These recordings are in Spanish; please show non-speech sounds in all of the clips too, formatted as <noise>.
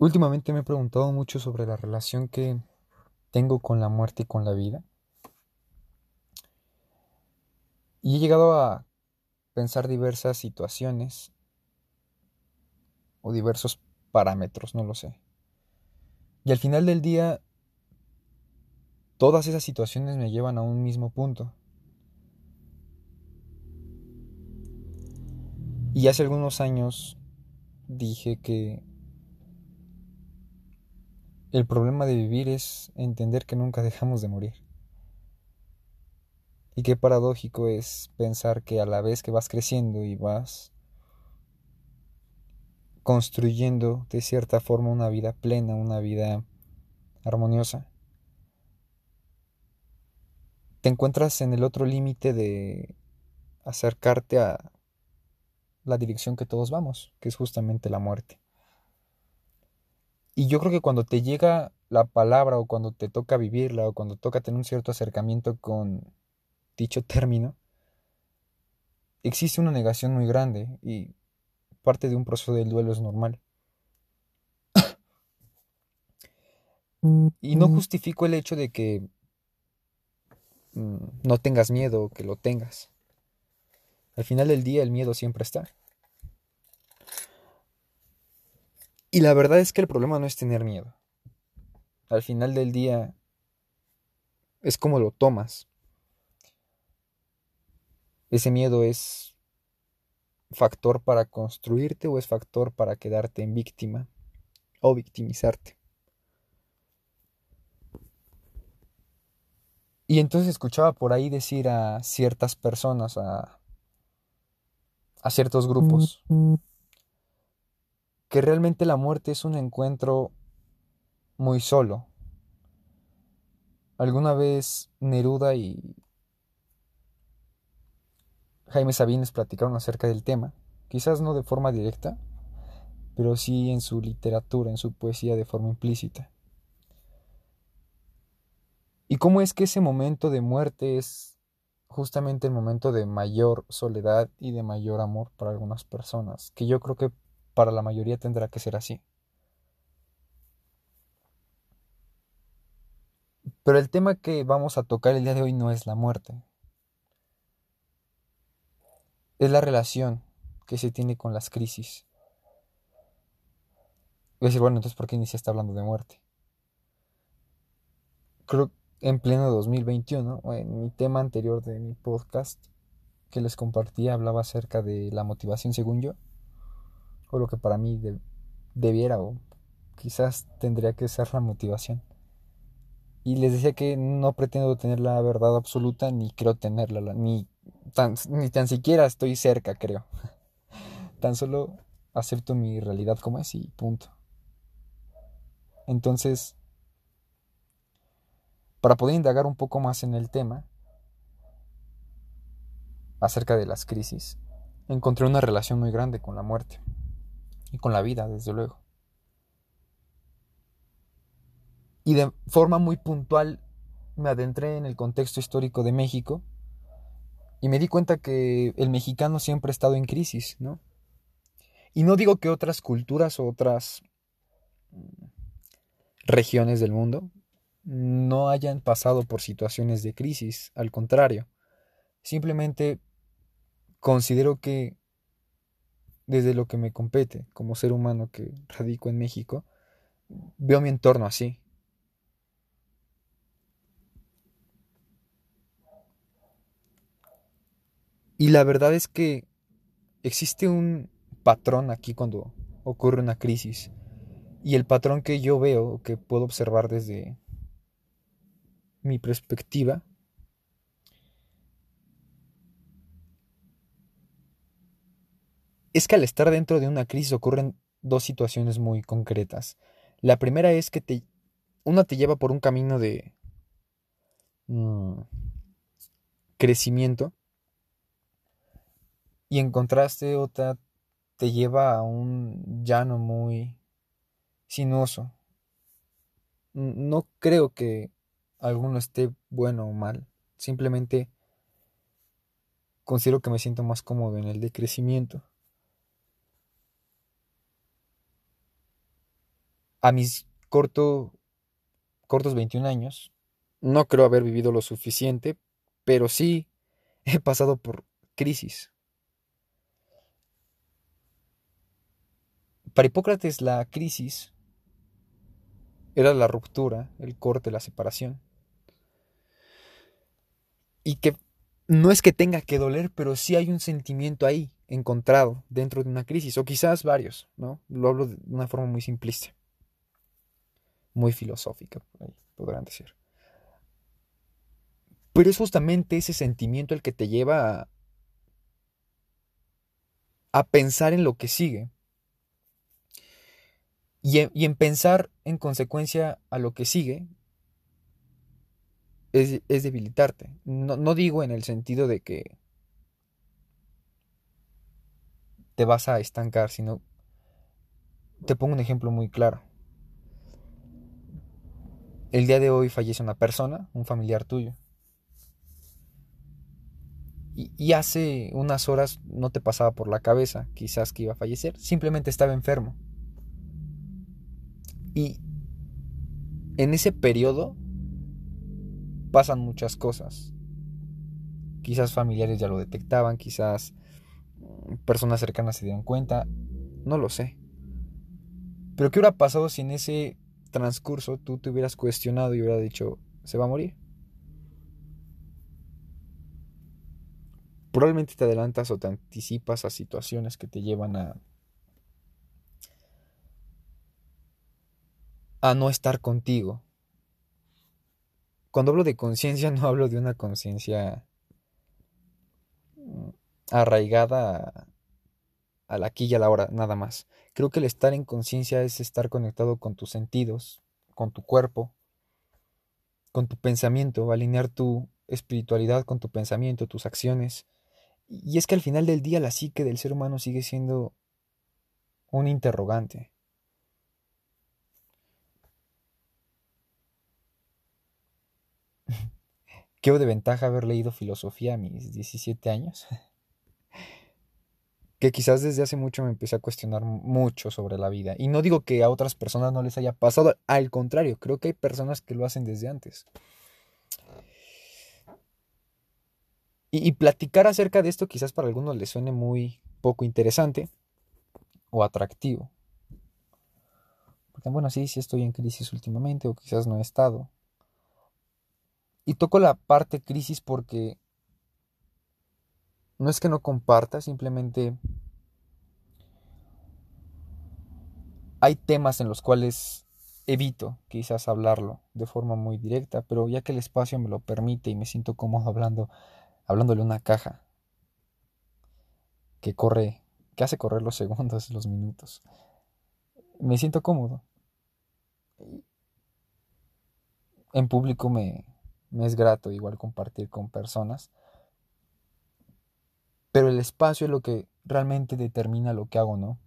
Últimamente me he preguntado mucho sobre la relación que tengo con la muerte y con la vida. Y he llegado a pensar diversas situaciones o diversos parámetros, no lo sé. Y al final del día, todas esas situaciones me llevan a un mismo punto. Y hace algunos años dije que el problema de vivir es entender que nunca dejamos de morir. Y qué paradójico es pensar que a la vez que vas creciendo y vas construyendo de cierta forma una vida plena, una vida armoniosa, te encuentras en el otro límite de acercarte a la dirección que todos vamos, que es justamente la muerte. Y yo creo que cuando te llega la palabra o cuando te toca vivirla o cuando toca tener un cierto acercamiento con dicho término, existe una negación muy grande y parte de un proceso del duelo es normal. y no justifico el hecho de que mm, no tengas miedo o que lo tengas. Al final del día el miedo siempre está. Y la verdad es que el problema no es tener miedo. Al final del día es como lo tomas. Ese miedo es factor para construirte o es factor para quedarte en víctima o victimizarte. Y entonces escuchaba por ahí decir a ciertas personas, a, a ciertos grupos, que realmente la muerte es un encuentro muy solo. Alguna vez Neruda y Jaime Sabines platicaron acerca del tema, quizás no de forma directa, pero sí en su literatura, en su poesía de forma implícita. ¿Y cómo es que ese momento de muerte es justamente el momento de mayor soledad y de mayor amor para algunas personas? Que yo creo que para la mayoría tendrá que ser así. Pero el tema que vamos a tocar el día de hoy no es la muerte. Es la relación que se tiene con las crisis. Voy a decir, bueno, entonces ¿por qué está hablando de muerte? Creo en pleno 2021, en mi tema anterior de mi podcast que les compartí, hablaba acerca de la motivación según yo o lo que para mí debiera o quizás tendría que ser la motivación. Y les decía que no pretendo tener la verdad absoluta ni creo tenerla, ni tan, ni tan siquiera estoy cerca, creo. <laughs> tan solo acepto mi realidad como es y punto. Entonces, para poder indagar un poco más en el tema acerca de las crisis, encontré una relación muy grande con la muerte y con la vida, desde luego. Y de forma muy puntual me adentré en el contexto histórico de México y me di cuenta que el mexicano siempre ha estado en crisis, ¿no? Y no digo que otras culturas o otras regiones del mundo no hayan pasado por situaciones de crisis, al contrario, simplemente considero que desde lo que me compete como ser humano que radico en México, veo mi entorno así. Y la verdad es que existe un patrón aquí cuando ocurre una crisis. Y el patrón que yo veo, que puedo observar desde mi perspectiva, es que al estar dentro de una crisis ocurren dos situaciones muy concretas. La primera es que te, una te lleva por un camino de mm, crecimiento y en contraste otra te lleva a un llano muy sinuoso. No creo que alguno esté bueno o mal, simplemente considero que me siento más cómodo en el de crecimiento. A mis corto, cortos 21 años, no creo haber vivido lo suficiente, pero sí he pasado por crisis. Para Hipócrates la crisis era la ruptura, el corte, la separación. Y que no es que tenga que doler, pero sí hay un sentimiento ahí, encontrado, dentro de una crisis, o quizás varios, ¿no? Lo hablo de una forma muy simplista, muy filosófica, podrán decir. Pero es justamente ese sentimiento el que te lleva a, pensar en lo que sigue, y en, pensar en consecuencia a lo que sigue es, debilitarte. No, no digo en el sentido de que te vas a estancar, sino te pongo un ejemplo muy claro. El día de hoy fallece una persona, un familiar tuyo. Y, hace unas horas no te pasaba por la cabeza quizás que iba a fallecer, simplemente estaba enfermo. Y en ese periodo pasan muchas cosas. Quizás familiares ya lo detectaban, quizás personas cercanas se dieron cuenta, no lo sé. Pero ¿qué hubiera pasado si en ese transcurso tú te hubieras cuestionado y hubieras dicho, se va a morir? Probablemente te adelantas o te anticipas a situaciones que te llevan a a no estar contigo. Cuando hablo de conciencia <laughs> no hablo de una conciencia mm, arraigada a la aquí y a la hora, nada más. Creo que el estar en conciencia es estar conectado con tus sentidos, con tu cuerpo, con tu pensamiento, alinear tu espiritualidad con tu pensamiento, tus acciones. Y es que al final del día la psique del ser humano sigue siendo un interrogante. <laughs> ¿Qué de ventaja haber leído filosofía a mis 17 años? <laughs> que quizás desde hace mucho me empecé a cuestionar mucho sobre la vida. Y no digo que a otras personas no les haya pasado, al contrario, creo que hay personas que lo hacen desde antes. Y, platicar acerca de esto quizás para algunos les suene muy poco interesante o atractivo. Porque bueno, sí, sí estoy en crisis últimamente o quizás no he estado. Y toco la parte crisis porque no es que no comparta, simplemente hay temas en los cuales evito quizás hablarlo de forma muy directa, pero ya que el espacio me lo permite y me siento cómodo hablando, hablándole una caja que corre, que hace correr los <laughs> segundos, los minutos, me siento cómodo. En público me, me es grato igual compartir con personas. Pero el espacio es lo que realmente determina lo que hago, ¿no?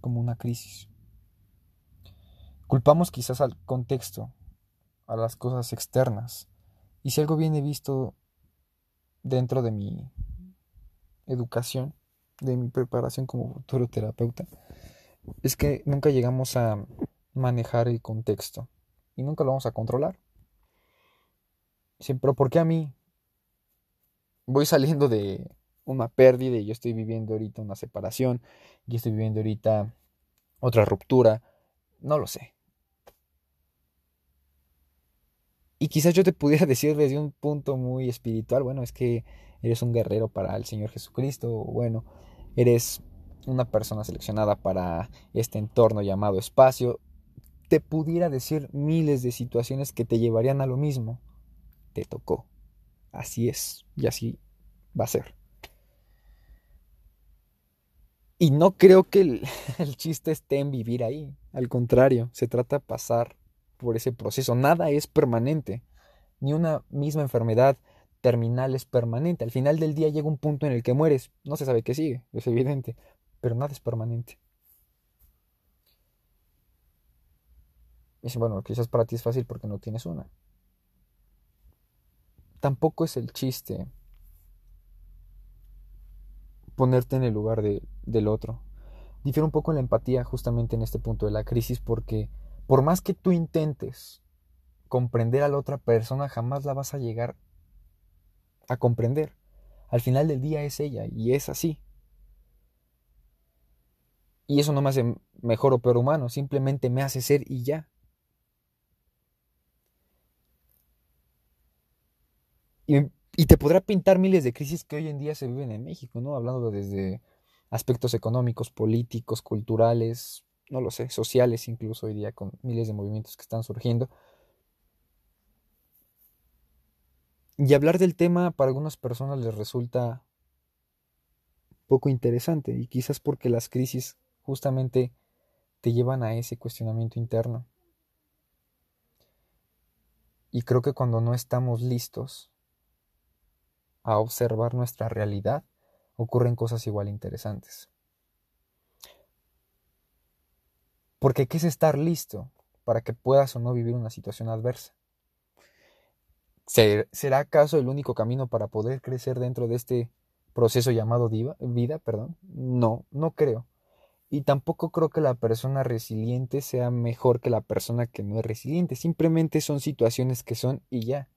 Como una crisis. Culpamos quizás al contexto, a las cosas externas. Y si algo viene visto dentro de mi educación, de mi preparación como futuro terapeuta, es que nunca llegamos a manejar el contexto y nunca lo vamos a controlar. Pero ¿por qué a mí? Voy saliendo de una pérdida y yo estoy viviendo ahorita una separación, y estoy viviendo ahorita otra ruptura, no lo sé. Y quizás yo te pudiera <laughs> decir desde un punto muy espiritual, bueno, es que eres un guerrero para el Señor Jesucristo, bueno, eres una persona seleccionada para este entorno llamado espacio, te pudiera decir miles de situaciones que te llevarían a lo mismo te tocó. Así es y así va a ser. Y no creo que <laughs> el, chiste esté en vivir ahí. Al contrario, se trata de pasar por ese proceso. Nada es permanente. Ni una misma enfermedad terminal es permanente. Al final del día llega un punto en el que mueres. No se sabe qué sigue, <laughs> es evidente. Pero nada es permanente. Y bueno, quizás para ti es fácil porque no tienes una tampoco es el chiste ponerte en el lugar del otro. Difiere un poco la empatía justamente en este punto de la crisis porque por más que tú intentes comprender a la otra persona, jamás la vas a llegar a comprender. Al final del día es ella y es así. Y eso no me hace mejor o peor humano, simplemente me hace ser y ya. Y, te podrá pintar miles de crisis que hoy en día se viven en México, ¿no? Hablando desde aspectos económicos, políticos, culturales, no lo sé, sociales incluso hoy día, con miles de movimientos que están surgiendo. Y hablar del tema para algunas personas les resulta poco interesante, y quizás porque las crisis justamente te llevan a ese cuestionamiento interno. Y creo que cuando no estamos listos a observar nuestra realidad, ocurren cosas igual interesantes. Porque ¿qué es estar listo para que puedas o no vivir una situación adversa? ¿Será acaso el único camino para poder crecer dentro de este proceso llamado vida? Perdón. No, no creo. Y tampoco creo que la persona resiliente sea mejor que la persona que no es resiliente. Simplemente son situaciones que son y ya.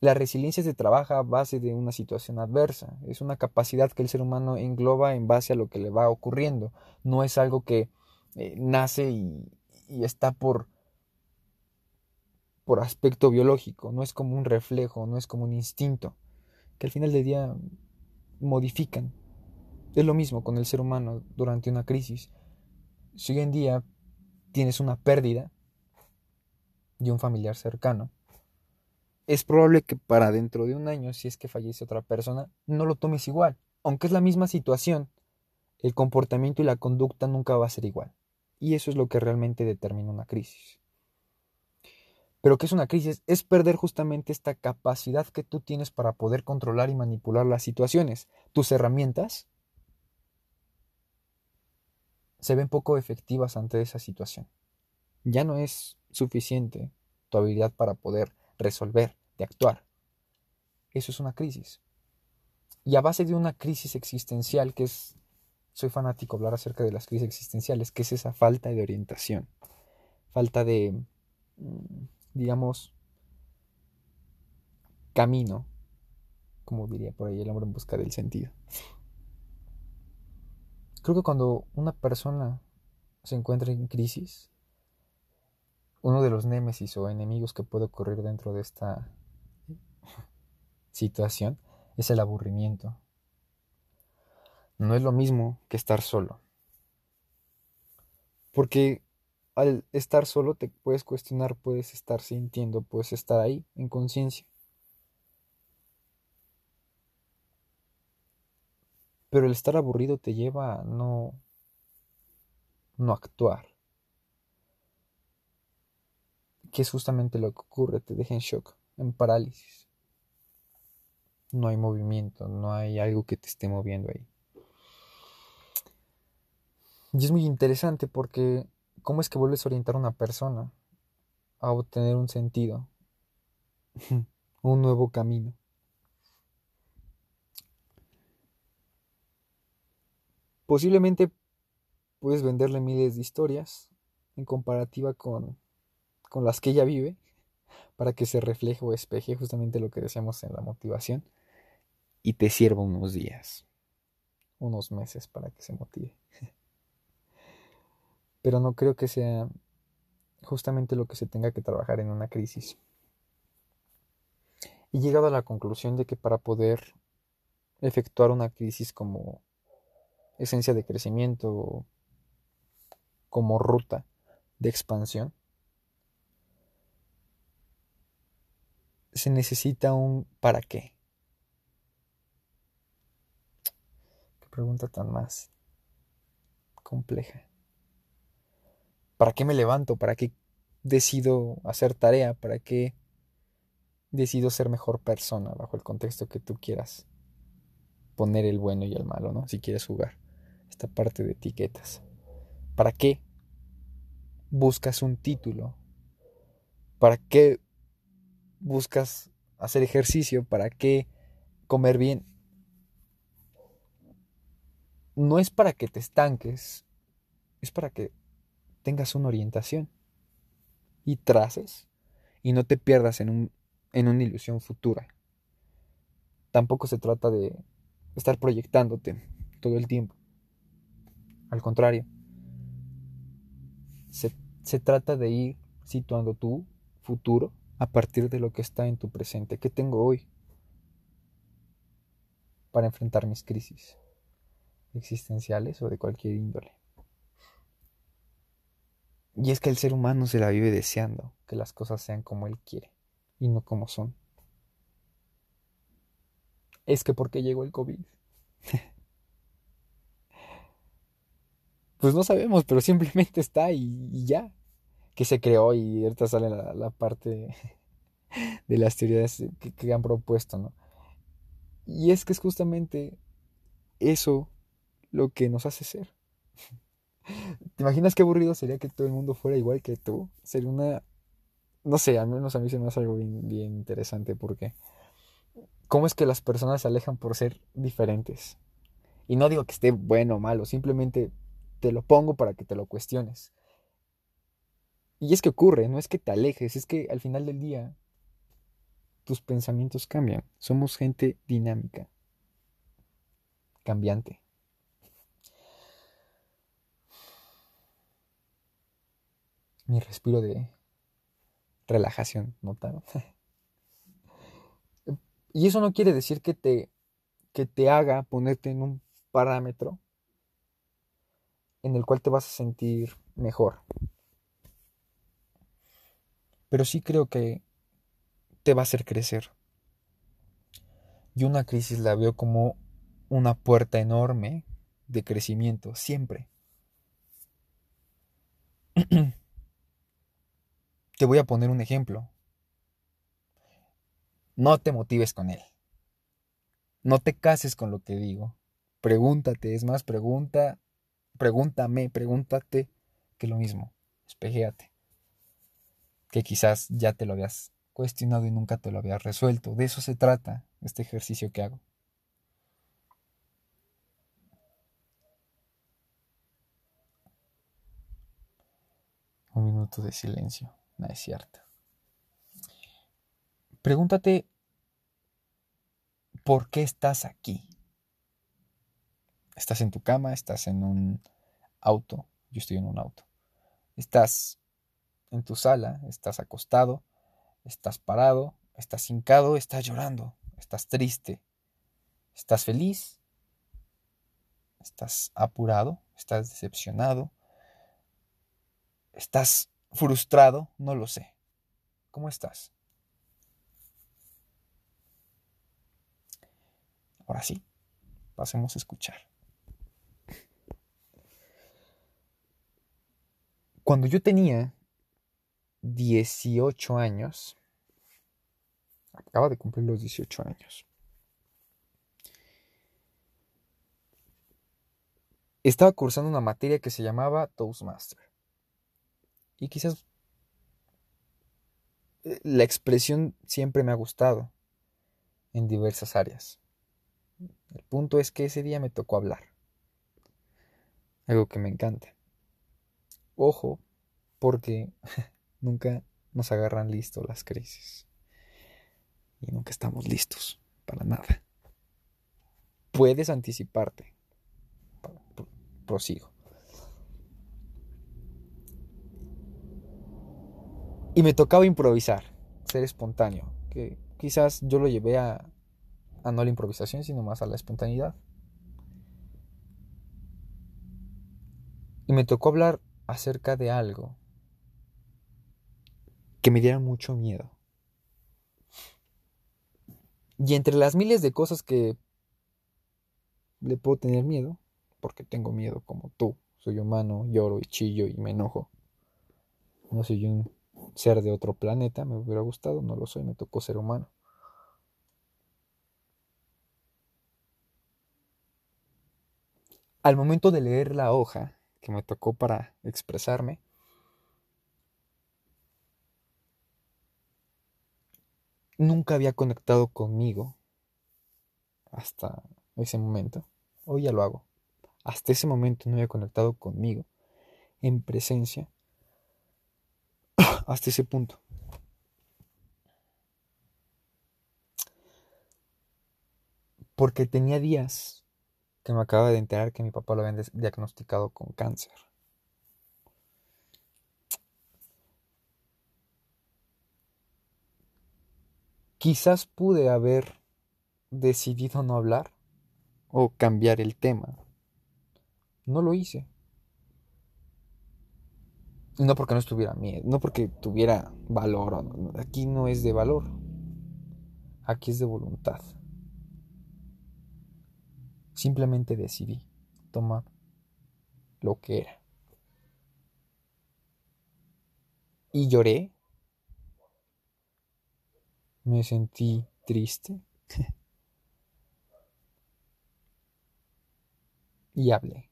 La resiliencia se trabaja a base de una situación adversa. Es una capacidad que el ser humano engloba en base a lo que le va ocurriendo. No es algo que eh, nace y, y está por, por aspecto biológico. No es como un reflejo, no es como un instinto. Que al final del día modifican es lo mismo con el ser humano durante una crisis. Si hoy en día tienes una pérdida de un familiar cercano, es probable que para dentro de un año, si es que fallece otra persona, no lo tomes igual. Aunque es la misma situación, el comportamiento y la conducta nunca va a ser igual. Y eso es lo que realmente determina una crisis. Pero ¿qué es una crisis? Es perder justamente esta capacidad que tú tienes para poder controlar y manipular las situaciones. Tus herramientas se ven poco efectivas ante esa situación. Ya no es suficiente tu habilidad para poder resolver, de actuar. Eso es una crisis. Y a base de una crisis existencial, que es, soy fanático hablar acerca de las crisis existenciales, que es esa falta de orientación, falta de, mm, digamos, camino, como diría por ahí el hombre en busca del sentido. Creo que cuando una persona se encuentra en crisis, uno de los némesis o enemigos que puede ocurrir dentro de esta situación es el aburrimiento. No es lo mismo que estar solo. Porque al estar solo te puedes cuestionar, puedes estar sintiendo, puedes estar ahí en conciencia. Pero el estar aburrido te lleva a no, no actuar. Que es justamente lo que ocurre, te deja en shock, en parálisis. No hay movimiento, no hay algo que te esté moviendo ahí. Y es muy interesante porque ¿cómo es que vuelves a orientar a una persona a obtener un sentido, <laughs> un nuevo camino? Posiblemente puedes venderle miles de historias en comparativa con, con las que ella vive para que se refleje o espeje justamente lo que decíamos en la motivación y te sirva unos días, unos meses para que se motive. <laughs> Pero no creo que sea justamente lo que se tenga que trabajar en una crisis. Y llegado a la conclusión de que para poder efectuar una crisis como esencia de crecimiento como ruta de expansión, se necesita un para qué. Pregunta tan más compleja. ¿Para qué me levanto? ¿Para qué decido hacer tarea? ¿Para qué decido ser mejor persona bajo el contexto que tú quieras poner el bueno y el malo, ¿no? Si quieres jugar esta parte de etiquetas. ¿Para qué buscas un título? ¿Para qué buscas hacer ejercicio? ¿Para qué comer bien? No es para que te estanques es para que tengas una orientación y traces y no te pierdas en, un, en una ilusión futura. Tampoco se trata de estar proyectándote todo el tiempo. Al contrario, se, se trata de ir situando tu futuro a partir de lo que está en tu presente. ¿Qué tengo hoy para enfrentar mis crisis existenciales o de cualquier índole? Y es que el ser humano se la vive deseando que las cosas sean como él quiere y no como son. Es que porque llegó el COVID. <laughs> pues no sabemos, pero simplemente está y, ya. Que se creó y ahorita sale la, parte <laughs> de las teorías que, que han propuesto, ¿no? Y es que es justamente eso lo que nos hace ser. ¿Te imaginas qué aburrido sería que todo el mundo fuera igual que tú? Sería una... No sé, al menos a mí se me hace algo bien, interesante porque... ¿Cómo es que las personas se alejan por ser diferentes? Y no digo que esté bueno o malo, simplemente te lo pongo para que te lo cuestiones. Y es que ocurre, no es que te alejes, es que al final del día tus pensamientos cambian. Somos gente dinámica, cambiante. Mi respiro de relajación, ¿notaron? <laughs> y eso no quiere decir que te, que te haga ponerte en un parámetro en el cual te vas a sentir mejor. Pero sí creo que te va a hacer crecer. Y una crisis la veo como una puerta enorme de crecimiento, siempre. <clears throat> Te voy a poner un ejemplo. No te motives con él. No te cases con lo que digo. Pregúntate, es más, pregunta, pregúntame, pregúntate que lo mismo. Espejéate. Que quizás ya te lo habías cuestionado y nunca te lo habías resuelto. De eso se trata este ejercicio que hago. Un minuto de silencio. No es cierto. Pregúntate, ¿por qué estás aquí? Estás en tu cama, estás en un auto, yo estoy en un auto. Estás en tu sala, estás acostado, estás parado, estás hincado, estás llorando, estás triste, estás feliz, estás apurado, estás decepcionado, estás frustrado, no lo sé. ¿Cómo estás? Ahora sí, pasemos a escuchar. Cuando yo tenía 18 años, acaba de cumplir los 18 años, estaba cursando una materia que se llamaba Toastmaster. Y quizás eh, la expresión siempre me ha gustado en diversas áreas. El punto es que ese día me tocó hablar. Algo que me encanta. Ojo, porque <laughs> nunca nos agarran listos las crisis. Y nunca estamos listos para nada. Puedes anticiparte. Prosigo. Y me tocaba improvisar, ser espontáneo, que quizás yo lo llevé a, a no la improvisación, sino más a la espontaneidad. Y me tocó hablar acerca de algo que me diera mucho miedo. Y entre las miles de cosas que le puedo tener miedo, porque tengo miedo como tú, soy humano, lloro y chillo y me enojo. No soy un ser de otro planeta, me hubiera gustado, no lo soy, me tocó ser humano. Al momento de leer la hoja que me tocó para expresarme, nunca había conectado conmigo hasta ese momento. Hoy ya lo hago. Hasta ese momento no había conectado conmigo en presencia hasta ese punto. Porque tenía días que me acaba de enterar que mi papá lo habían diagnosticado con cáncer. Quizás pude haber decidido no hablar o cambiar el tema. No lo hice. No porque no estuviera miedo, no porque tuviera valor. Aquí no es de valor. Aquí es de voluntad. Simplemente decidí tomar lo que era. Y lloré me sentí triste <laughs> y hablé.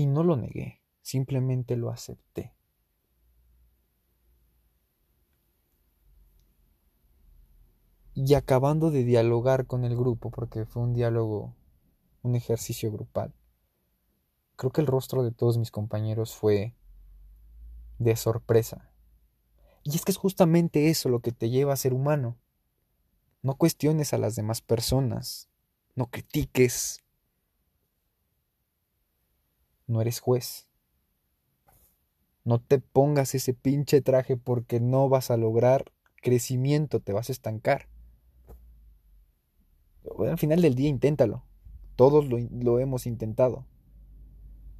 Y no lo negué, simplemente lo acepté. Y acabando de dialogar con el grupo, porque fue un diálogo, un ejercicio grupal, creo que el rostro de todos mis compañeros fue de sorpresa y es que es justamente eso lo que te lleva a ser humano. No cuestiones a las demás personas, no critiques. No eres juez. No te pongas ese pinche traje porque no vas a lograr crecimiento, te vas a estancar. al final del día inténtalo. Todos lo, lo hemos intentado,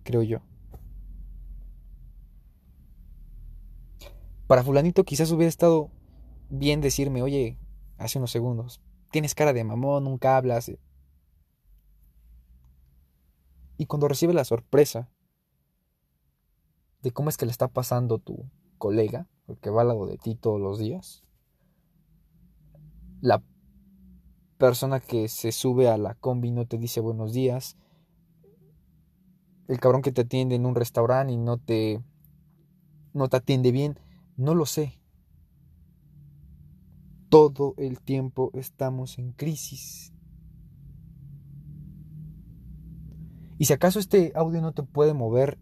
creo yo. Para fulanito quizás hubiera estado bien decirme, oye, hace unos segundos, tienes cara de mamón, nunca hablas. Y cuando recibe la sorpresa de cómo es que le está pasando tu colega, el que va al lado de ti todos los días, la persona que se sube a la combi no te dice buenos días, el cabrón que te atiende en un restaurante y no te no te atiende bien, no lo sé. Todo el tiempo estamos en crisis. Y si acaso este audio no te puede mover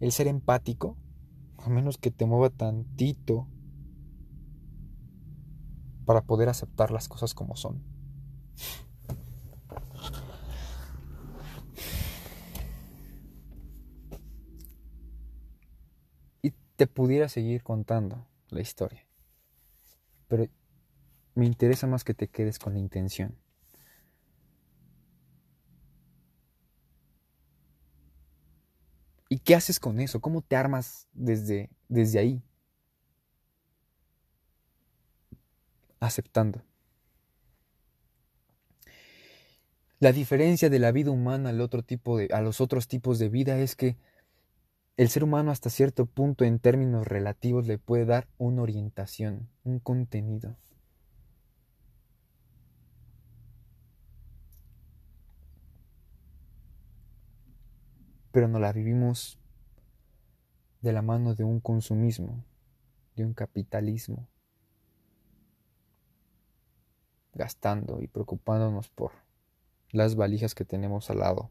el ser empático, a menos que te mueva tantito para poder aceptar las cosas como son. te pudiera seguir contando la historia. Pero me interesa más que te quedes con la intención. Qué haces con eso? ¿Cómo te armas desde, desde ahí? Aceptando. La diferencia de la vida humana al otro tipo de, a los otros tipos de vida es que el ser humano hasta cierto punto en términos relativos le puede dar una orientación, un contenido. Pero no la vivimos de la mano de un consumismo, de un capitalismo, gastando y preocupándonos por las valijas que tenemos al lado,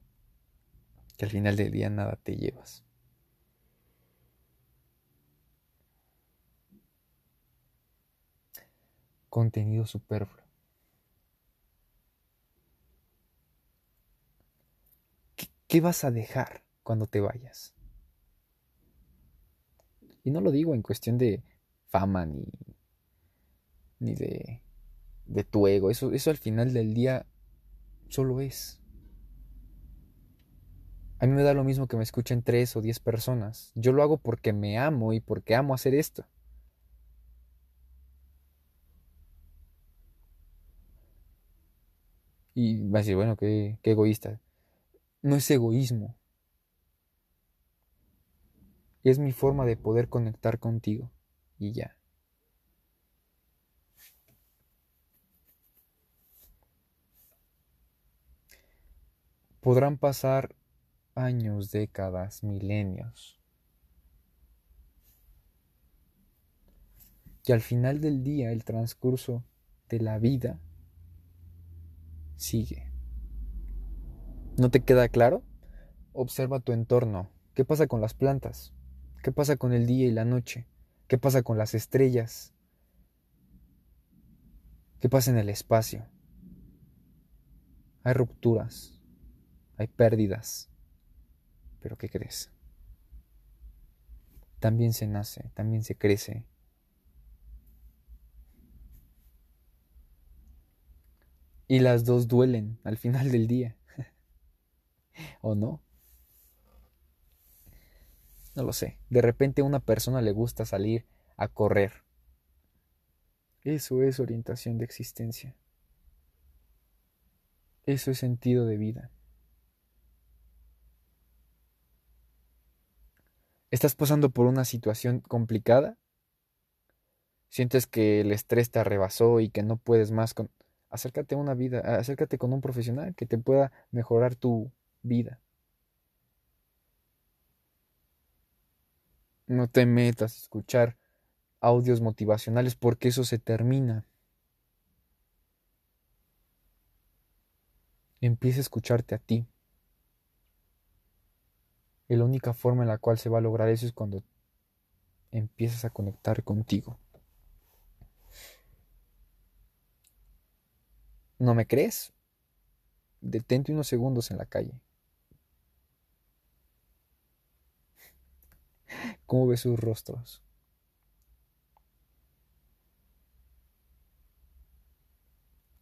que al final del día nada te llevas. contenido superfluo. ¿Qué, vas a dejar cuando te vayas? Y no lo digo en cuestión de fama ni, ni de, de tu ego. Eso, eso al final del día solo es. A mí me da lo mismo que me escuchen tres o diez personas. Yo lo hago porque me amo y porque amo hacer esto. Y va a decir, bueno, qué, qué egoísta. No es egoísmo. Es mi forma de poder conectar contigo. Y ya. Podrán pasar años, décadas, milenios. Y al final del día, el transcurso de la vida sigue. ¿No te queda claro? observa tu entorno. ¿Qué pasa con las plantas? ¿Qué pasa con el día y la noche? ¿Qué pasa con las estrellas? ¿Qué pasa en el espacio? Hay rupturas, hay pérdidas, pero ¿qué crees? También se nace, también se crece. Y las dos duelen al final del día. <laughs> ¿O no? No lo sé. De repente a una persona le gusta salir a correr. Eso es orientación de existencia. Eso es sentido de vida. ¿Estás pasando por una situación complicada? ¿Sientes que el estrés te arrebasó y que no puedes más con... Acércate a una vida, acércate con un profesional que te pueda mejorar tu vida. No te metas a escuchar audios motivacionales porque eso se termina. Empieza a escucharte a ti. La única forma en la cual se va a lograr eso es cuando empiezas a conectar contigo. ¿No me crees? Detente unos segundos en la calle. ¿Cómo ves sus rostros?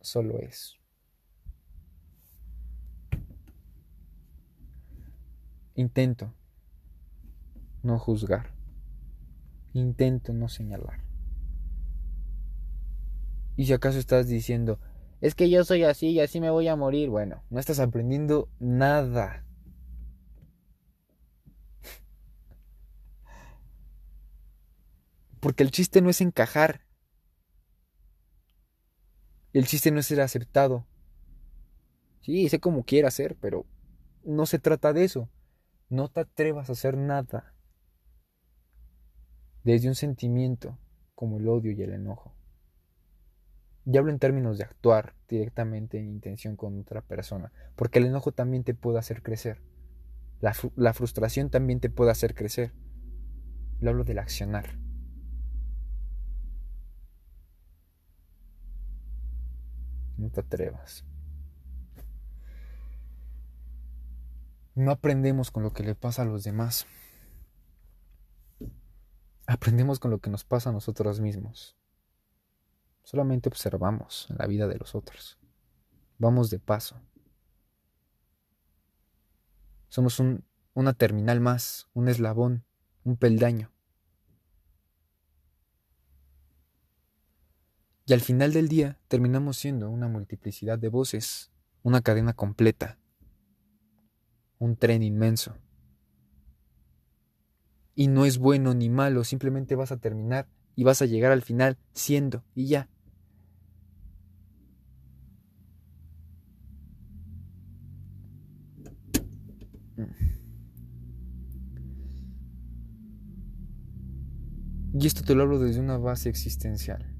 Solo es. Intento no juzgar. Intento no señalar. Y si acaso estás diciendo, es que yo soy así y así me voy a morir, bueno, no estás aprendiendo nada. Porque el chiste no es encajar. El chiste no es ser aceptado. Sí, sé cómo quiera ser, pero no se trata de eso. No te atrevas a hacer nada desde un sentimiento como el odio y el enojo. Y hablo en términos de actuar directamente en intención con otra persona, porque el enojo también te puede hacer crecer. La, la frustración también te puede hacer crecer. Lo hablo del accionar. No te atrevas. No aprendemos con lo que le pasa a los demás. Aprendemos con lo que nos pasa a nosotros mismos. Solamente observamos la vida de los otros. Vamos de paso. Somos un, una terminal más, un eslabón, un peldaño. Y al final del día terminamos siendo una multiplicidad de voces, una cadena completa, un tren inmenso. Y no es bueno ni malo, simplemente vas a terminar y vas a llegar al final siendo y ya. Y esto te lo hablo desde una base existencial.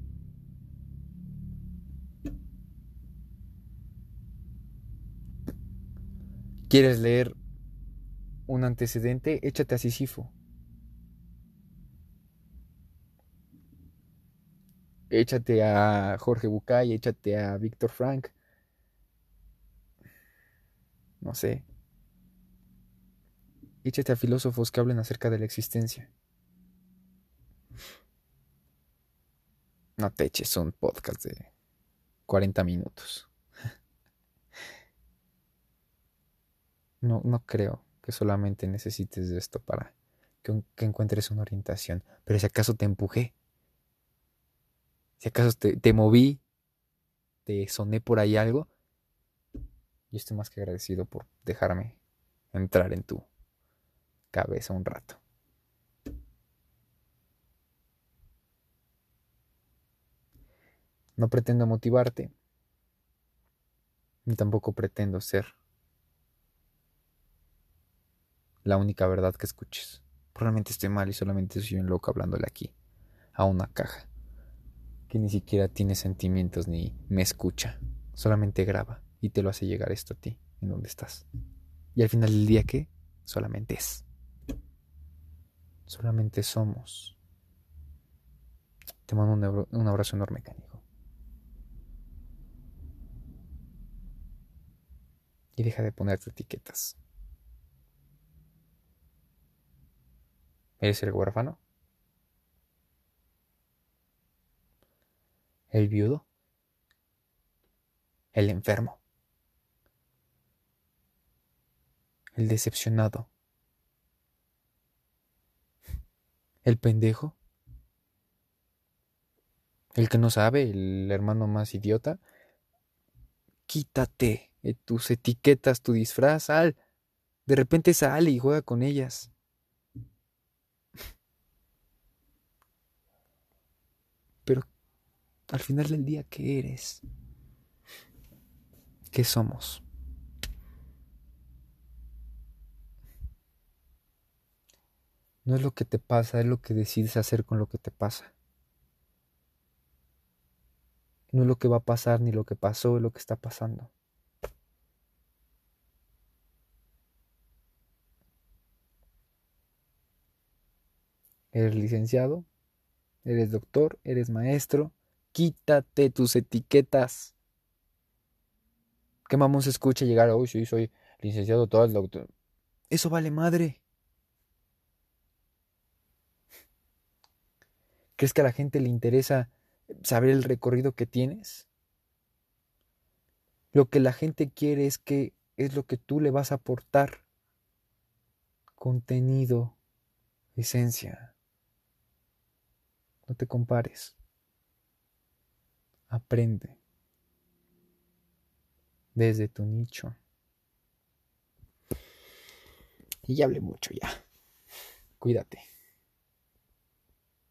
¿Quieres leer un antecedente? Échate a Sísifo. Échate a Jorge Bucay, échate a Víctor Frank. No sé. Échate a filósofos que hablen acerca de la existencia. No te eches un podcast de 40 minutos. No, no creo que solamente necesites de esto para que, encuentres una orientación. Pero si acaso te empujé, si acaso te, te moví, te soné por ahí algo, yo estoy más que agradecido por dejarme entrar en tu cabeza un rato. No pretendo motivarte, ni tampoco pretendo ser la única verdad que escuches. Probablemente estoy mal y solamente soy un loco hablándole aquí, a una caja, que ni siquiera tiene sentimientos ni me escucha, solamente graba y te lo hace llegar esto a ti, en donde estás. Y al final del día, ¿qué? solamente es. Solamente somos. Te mando un, abrazo enorme, canijo. Y deja de ponerte etiquetas. ¿Eres el huérfano? ¿El viudo? ¿El enfermo? ¿El decepcionado? ¿El pendejo? ¿El que no sabe? ¿El hermano más idiota? Quítate tus etiquetas, tu disfraz, sal. De repente sale y juega con ellas. Pero al final del día, ¿qué eres? ¿Qué somos? No es lo que te pasa, es lo que decides hacer con lo que te pasa. No es lo que va a pasar ni lo que pasó, es lo que está pasando. Eres licenciado, eres doctor, eres maestro, quítate tus etiquetas. ¿Qué mamón se escucha llegar? Uy, sí, soy licenciado, todo el doctor. Eso vale madre. ¿Crees que a la gente le interesa saber el recorrido que tienes? Lo que la gente quiere es que es lo que tú le vas a aportar. Contenido, esencia. No te compares. Aprende desde tu nicho. Y ya hablé mucho ya. Cuídate.